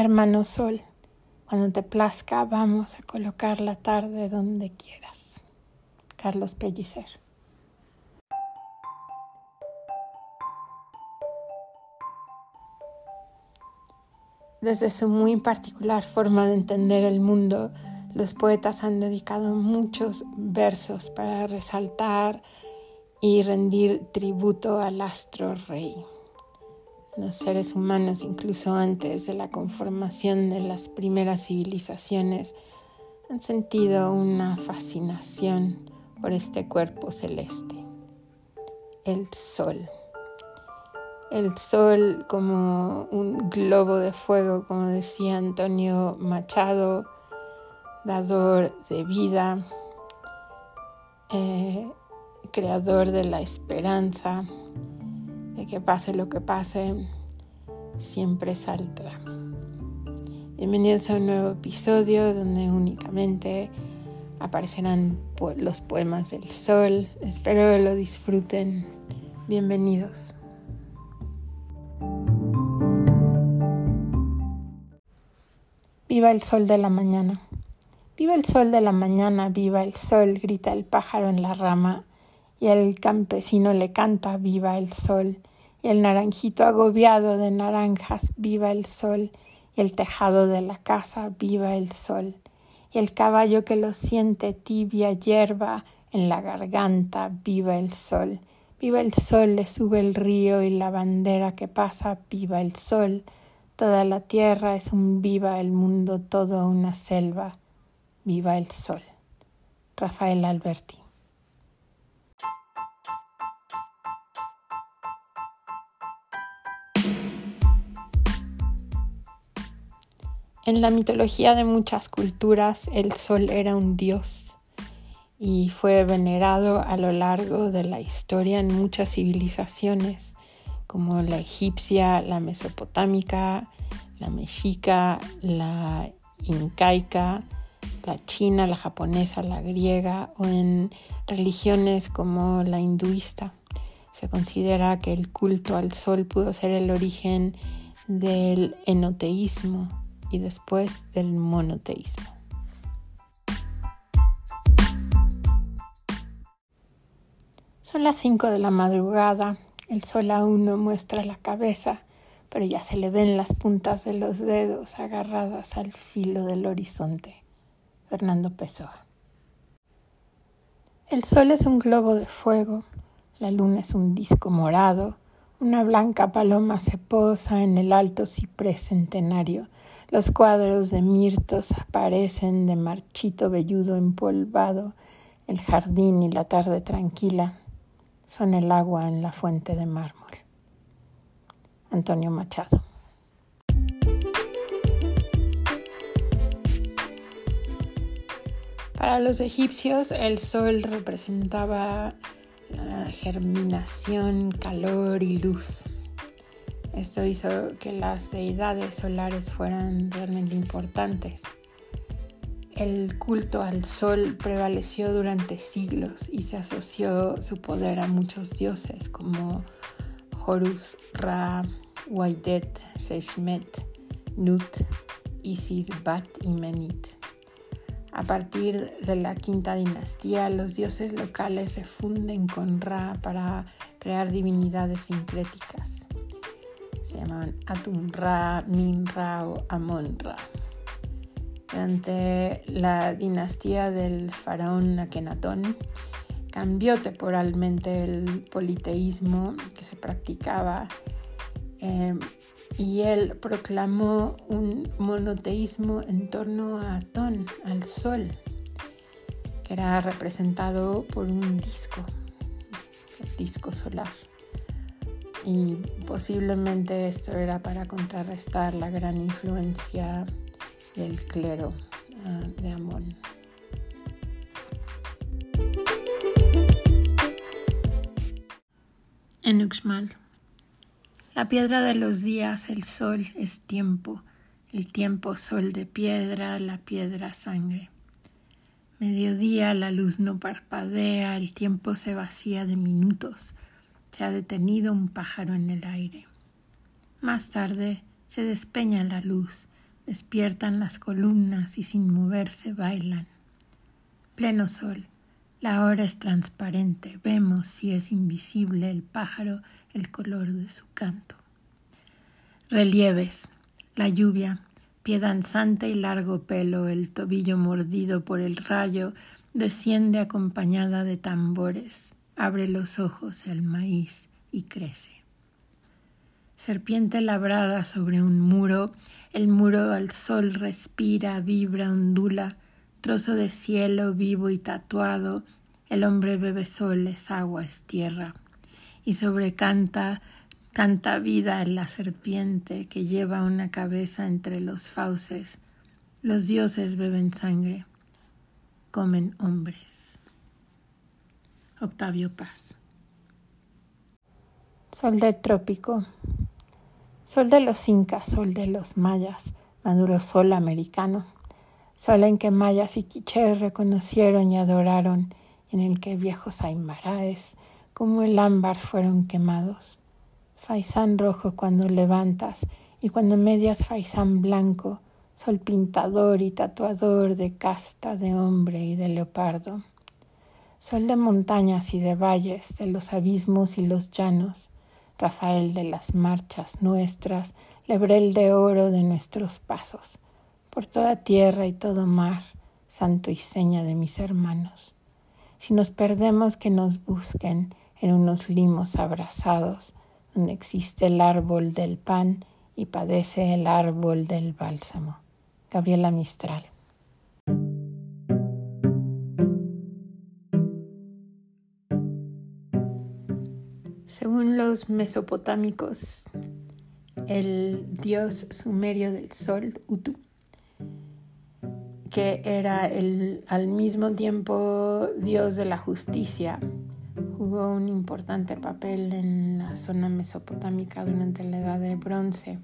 Hermano Sol, cuando te plazca vamos a colocar la tarde donde quieras. Carlos Pellicer. Desde su muy particular forma de entender el mundo, los poetas han dedicado muchos versos para resaltar y rendir tributo al astro rey los seres humanos, incluso antes de la conformación de las primeras civilizaciones, han sentido una fascinación por este cuerpo celeste, el sol. El sol como un globo de fuego, como decía Antonio Machado, dador de vida, eh, creador de la esperanza, de que pase lo que pase, siempre saldrá. Bienvenidos a un nuevo episodio donde únicamente aparecerán los poemas del sol. Espero lo disfruten. Bienvenidos. Viva el sol de la mañana. Viva el sol de la mañana, viva el sol, grita el pájaro en la rama y el campesino le canta viva el sol, el naranjito agobiado de naranjas viva el sol, el tejado de la casa viva el sol, el caballo que lo siente tibia hierba en la garganta viva el sol, viva el sol le sube el río y la bandera que pasa viva el sol, toda la tierra es un viva el mundo todo una selva viva el sol. Rafael Alberti En la mitología de muchas culturas el sol era un dios y fue venerado a lo largo de la historia en muchas civilizaciones como la egipcia, la mesopotámica, la mexica, la incaica, la china, la japonesa, la griega o en religiones como la hinduista. Se considera que el culto al sol pudo ser el origen del enoteísmo, y después del monoteísmo. Son las 5 de la madrugada, el sol aún no muestra la cabeza, pero ya se le ven las puntas de los dedos agarradas al filo del horizonte. Fernando Pessoa. El sol es un globo de fuego, la luna es un disco morado, una blanca paloma se posa en el alto ciprés centenario los cuadros de mirtos aparecen de marchito velludo empolvado, el jardín y la tarde tranquila son el agua en la fuente de mármol. Antonio Machado. Para los egipcios el sol representaba germinación, calor y luz. Esto hizo que las deidades solares fueran realmente importantes. El culto al sol prevaleció durante siglos y se asoció su poder a muchos dioses como Horus, Ra, Waidet, Seshmet, Nut, Isis, Bat y Menit. A partir de la quinta dinastía, los dioses locales se funden con Ra para crear divinidades sincréticas se llamaban Atum-Ra, Min-Ra o Amon-Ra. Durante la dinastía del faraón Akenatón cambió temporalmente el politeísmo que se practicaba eh, y él proclamó un monoteísmo en torno a Atón, al sol, que era representado por un disco, el disco solar y posiblemente esto era para contrarrestar la gran influencia del clero ah, de Amón. En Uxmal. La piedra de los días, el sol, es tiempo, el tiempo sol de piedra, la piedra sangre. Mediodía la luz no parpadea, el tiempo se vacía de minutos, se ha detenido un pájaro en el aire. Más tarde se despeña la luz, despiertan las columnas y sin moverse bailan. Pleno sol, la hora es transparente, vemos si es invisible el pájaro el color de su canto. Relieves, la lluvia, pie danzante y largo pelo, el tobillo mordido por el rayo, desciende acompañada de tambores, abre los ojos el maíz y crece. Serpiente labrada sobre un muro, el muro al sol respira, vibra, ondula, trozo de cielo vivo y tatuado, el hombre bebe sol, es agua, es tierra, y sobrecanta canta vida en la serpiente que lleva una cabeza entre los fauces. Los dioses beben sangre, comen hombres. Octavio Paz. Sol del trópico. Sol de los incas, sol de los mayas, maduro sol americano. Sol en que mayas y quichés reconocieron y adoraron, en el que viejos aymaraes como el ámbar fueron quemados faisán rojo cuando levantas y cuando medias faisán blanco, sol pintador y tatuador de casta de hombre y de leopardo. Sol de montañas y de valles, de los abismos y los llanos, Rafael de las marchas nuestras, lebrel de oro de nuestros pasos, por toda tierra y todo mar, santo y seña de mis hermanos. Si nos perdemos que nos busquen en unos limos abrazados, donde existe el árbol del pan y padece el árbol del bálsamo. Gabriela Mistral. Según los mesopotámicos, el dios sumerio del sol, Utu, que era el, al mismo tiempo dios de la justicia jugó un importante papel en la zona mesopotámica durante la Edad de Bronce.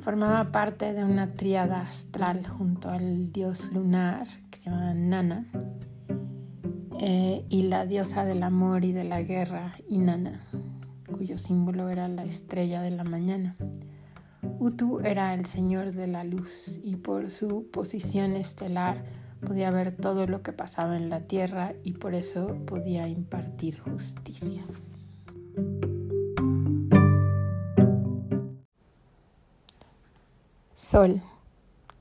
Formaba parte de una tríada astral junto al dios lunar que se llamaba Nana eh, y la diosa del amor y de la guerra, Inanna, cuyo símbolo era la estrella de la mañana. Utu era el señor de la luz y por su posición estelar podía ver todo lo que pasaba en la tierra y por eso podía impartir justicia. Sol.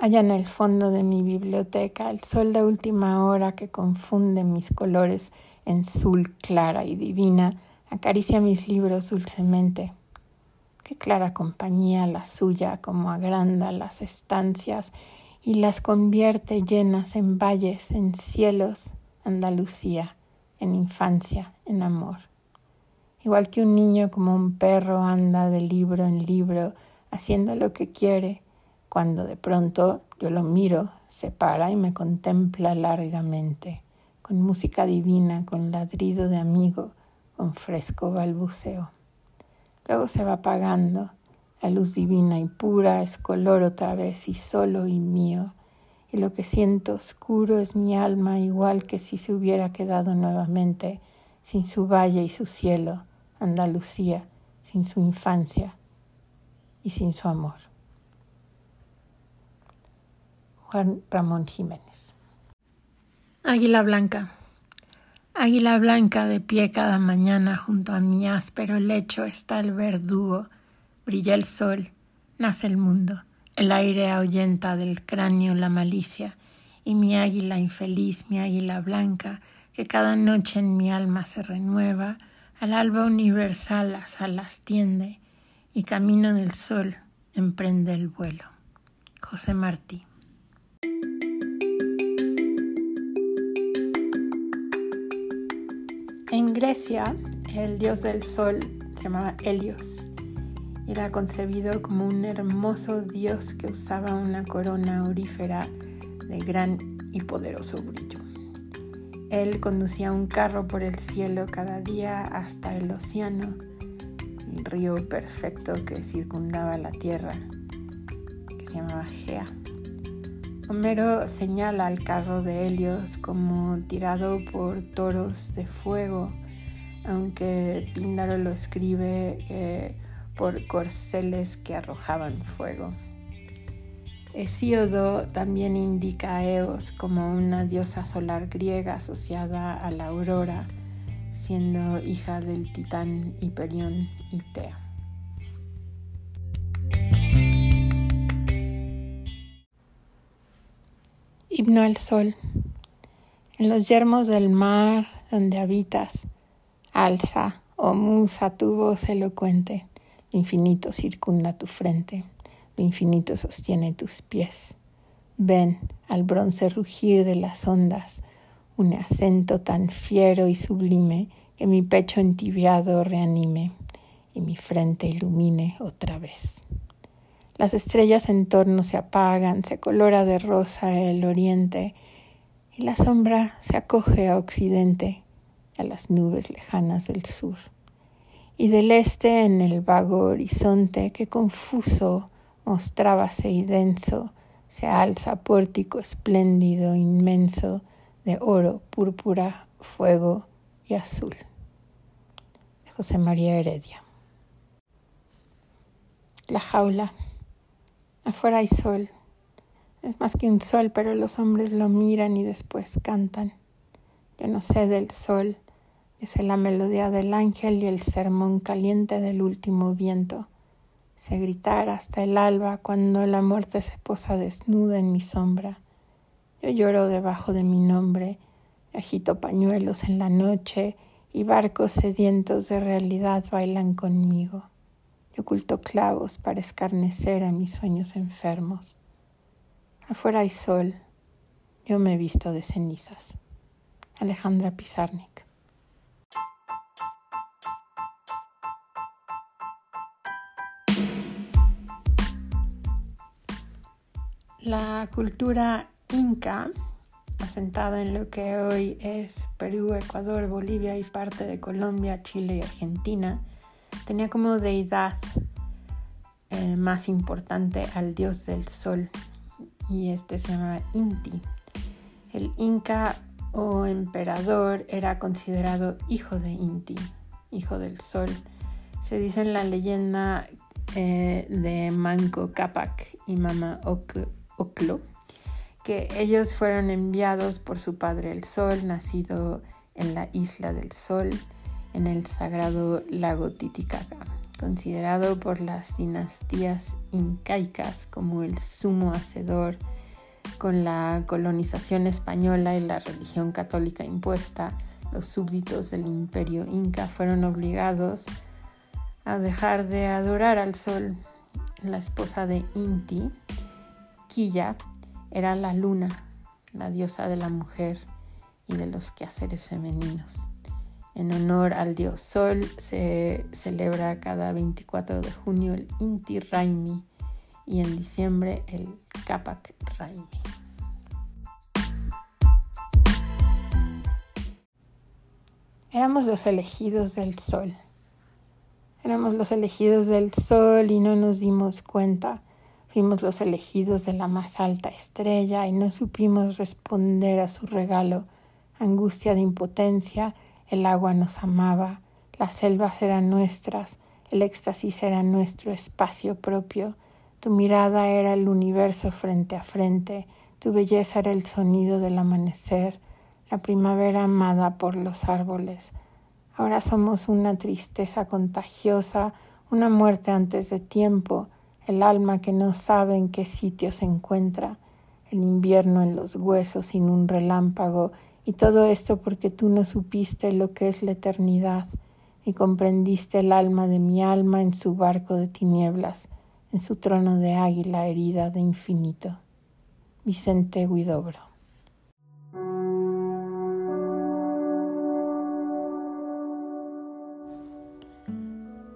Allá en el fondo de mi biblioteca, el sol de última hora que confunde mis colores en azul clara y divina, acaricia mis libros dulcemente. Qué clara compañía la suya, como agranda las estancias y las convierte llenas en valles, en cielos, Andalucía, en infancia, en amor. Igual que un niño como un perro anda de libro en libro haciendo lo que quiere, cuando de pronto yo lo miro, se para y me contempla largamente, con música divina, con ladrido de amigo, con fresco balbuceo. Luego se va apagando la luz divina y pura es color otra vez y solo y mío. Y lo que siento oscuro es mi alma igual que si se hubiera quedado nuevamente sin su valle y su cielo, Andalucía, sin su infancia y sin su amor. Juan Ramón Jiménez. Águila Blanca. Águila blanca de pie cada mañana junto a mi áspero lecho está el verdugo Brilla el sol, nace el mundo, el aire ahuyenta del cráneo la malicia, y mi águila infeliz, mi águila blanca, que cada noche en mi alma se renueva, al alba universal las alas tiende, y camino del sol emprende el vuelo. José Martí. En Grecia, el dios del sol se llamaba Helios era concebido como un hermoso dios que usaba una corona aurífera de gran y poderoso brillo. Él conducía un carro por el cielo cada día hasta el océano, el río perfecto que circundaba la tierra, que se llamaba Gea. Homero señala al carro de Helios como tirado por toros de fuego, aunque Píndaro lo escribe por corceles que arrojaban fuego. Hesíodo también indica a Eos como una diosa solar griega asociada a la aurora, siendo hija del titán Hiperión y Tea. Himno al sol. En los yermos del mar donde habitas, alza, oh musa, tu voz elocuente, lo infinito circunda tu frente lo infinito sostiene tus pies. Ven al bronce rugir de las ondas, un acento tan fiero y sublime que mi pecho entibiado reanime y mi frente ilumine otra vez. Las estrellas en torno se apagan, se colora de rosa el oriente y la sombra se acoge a occidente, a las nubes lejanas del sur. Y del este en el vago horizonte que confuso mostrábase y denso, se alza pórtico espléndido, inmenso, de oro, púrpura, fuego y azul. José María Heredia. La jaula. Afuera hay sol. Es más que un sol, pero los hombres lo miran y después cantan. Yo no sé del sol, es la melodía del ángel y el sermón caliente del último viento se gritar hasta el alba cuando la muerte se posa desnuda en mi sombra. Yo lloro debajo de mi nombre, agito pañuelos en la noche y barcos sedientos de realidad bailan conmigo. Yo oculto clavos para escarnecer a mis sueños enfermos. Afuera hay sol, yo me he visto de cenizas. Alejandra Pizarnik. La cultura inca, asentada en lo que hoy es Perú, Ecuador, Bolivia y parte de Colombia, Chile y Argentina, tenía como deidad eh, más importante al dios del sol y este se llamaba Inti. El inca o emperador era considerado hijo de Inti, hijo del sol. Se dice en la leyenda eh, de Manco Capac y Mama Oku Oclo, que ellos fueron enviados por su padre el Sol, nacido en la isla del Sol, en el sagrado lago Titicaca, considerado por las dinastías incaicas como el sumo hacedor con la colonización española y la religión católica impuesta, los súbditos del imperio inca fueron obligados a dejar de adorar al sol. La esposa de Inti, Era la luna, la diosa de la mujer y de los quehaceres femeninos. En honor al dios Sol se celebra cada 24 de junio el Inti Raimi y en diciembre el Capac Raimi. Éramos los elegidos del sol. Éramos los elegidos del sol y no nos dimos cuenta Fuimos los elegidos de la más alta estrella y no supimos responder a su regalo. Angustia de impotencia, el agua nos amaba, las selvas eran nuestras, el éxtasis era nuestro espacio propio, tu mirada era el universo frente a frente, tu belleza era el sonido del amanecer, la primavera amada por los árboles. Ahora somos una tristeza contagiosa, una muerte antes de tiempo, el alma que no sabe en qué sitio se encuentra, el invierno en los huesos sin un relámpago, y todo esto porque tú no supiste lo que es la eternidad, ni comprendiste el alma de mi alma en su barco de tinieblas, en su trono de águila herida de infinito. Vicente Guidobro.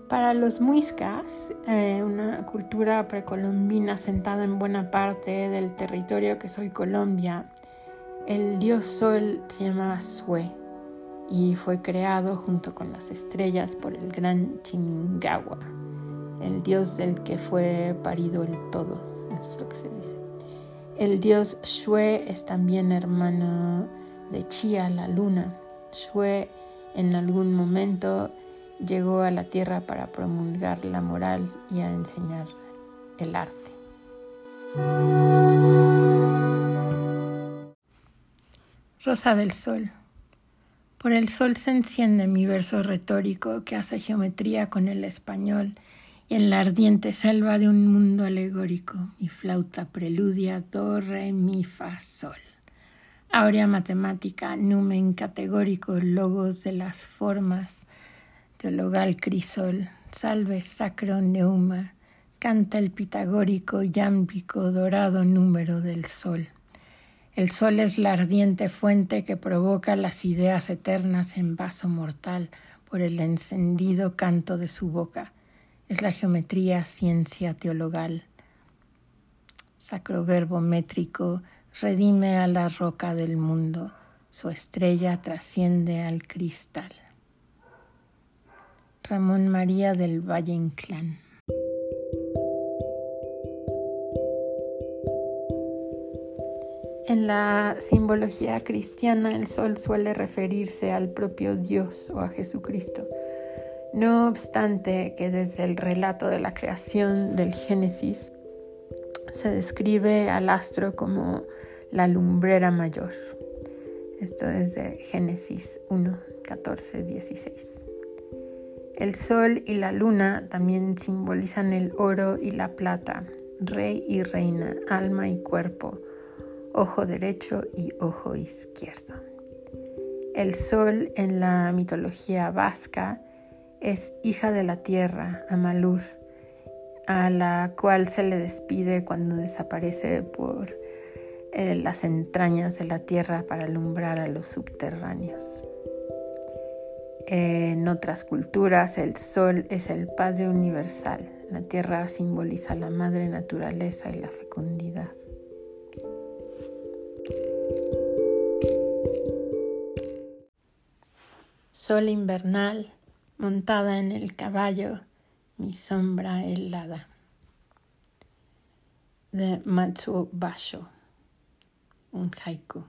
Para los muiscas, eh, una cultura precolombina sentada en buena parte del territorio que soy Colombia, el dios sol se llamaba Sue y fue creado junto con las estrellas por el gran Chimingawa, el dios del que fue parido el todo. Eso es lo que se dice. El dios Shue es también hermano de Chia, la luna. Shue en algún momento llegó a la tierra para promulgar la moral y a enseñar el arte. Rosa del Sol. Por el sol se enciende mi verso retórico que hace geometría con el español y en la ardiente selva de un mundo alegórico mi flauta preludia do, re, mi, fa, sol. Aurea matemática, numen categórico, logos de las formas, teologal crisol, salve sacro neuma, canta el pitagórico, yámbico, dorado número del sol. El sol es la ardiente fuente que provoca las ideas eternas en vaso mortal por el encendido canto de su boca. Es la geometría ciencia teologal. Sacro verbo métrico redime a la roca del mundo, su estrella trasciende al cristal. Ramón María del Valle Inclán. En la simbología cristiana el sol suele referirse al propio Dios o a Jesucristo. No obstante que desde el relato de la creación del Génesis se describe al astro como la lumbrera mayor. Esto es de Génesis 1, 14, 16. El sol y la luna también simbolizan el oro y la plata, rey y reina, alma y cuerpo, ojo derecho y ojo izquierdo. El sol en la mitología vasca es hija de la tierra, Amalur, a la cual se le despide cuando desaparece por eh, las entrañas de la tierra para alumbrar a los subterráneos. En otras culturas el sol es el Padre Universal, la tierra simboliza la madre naturaleza y la fecundidad. Sol invernal, montada en el caballo, mi sombra helada. De Matsuo Basho, un haiku.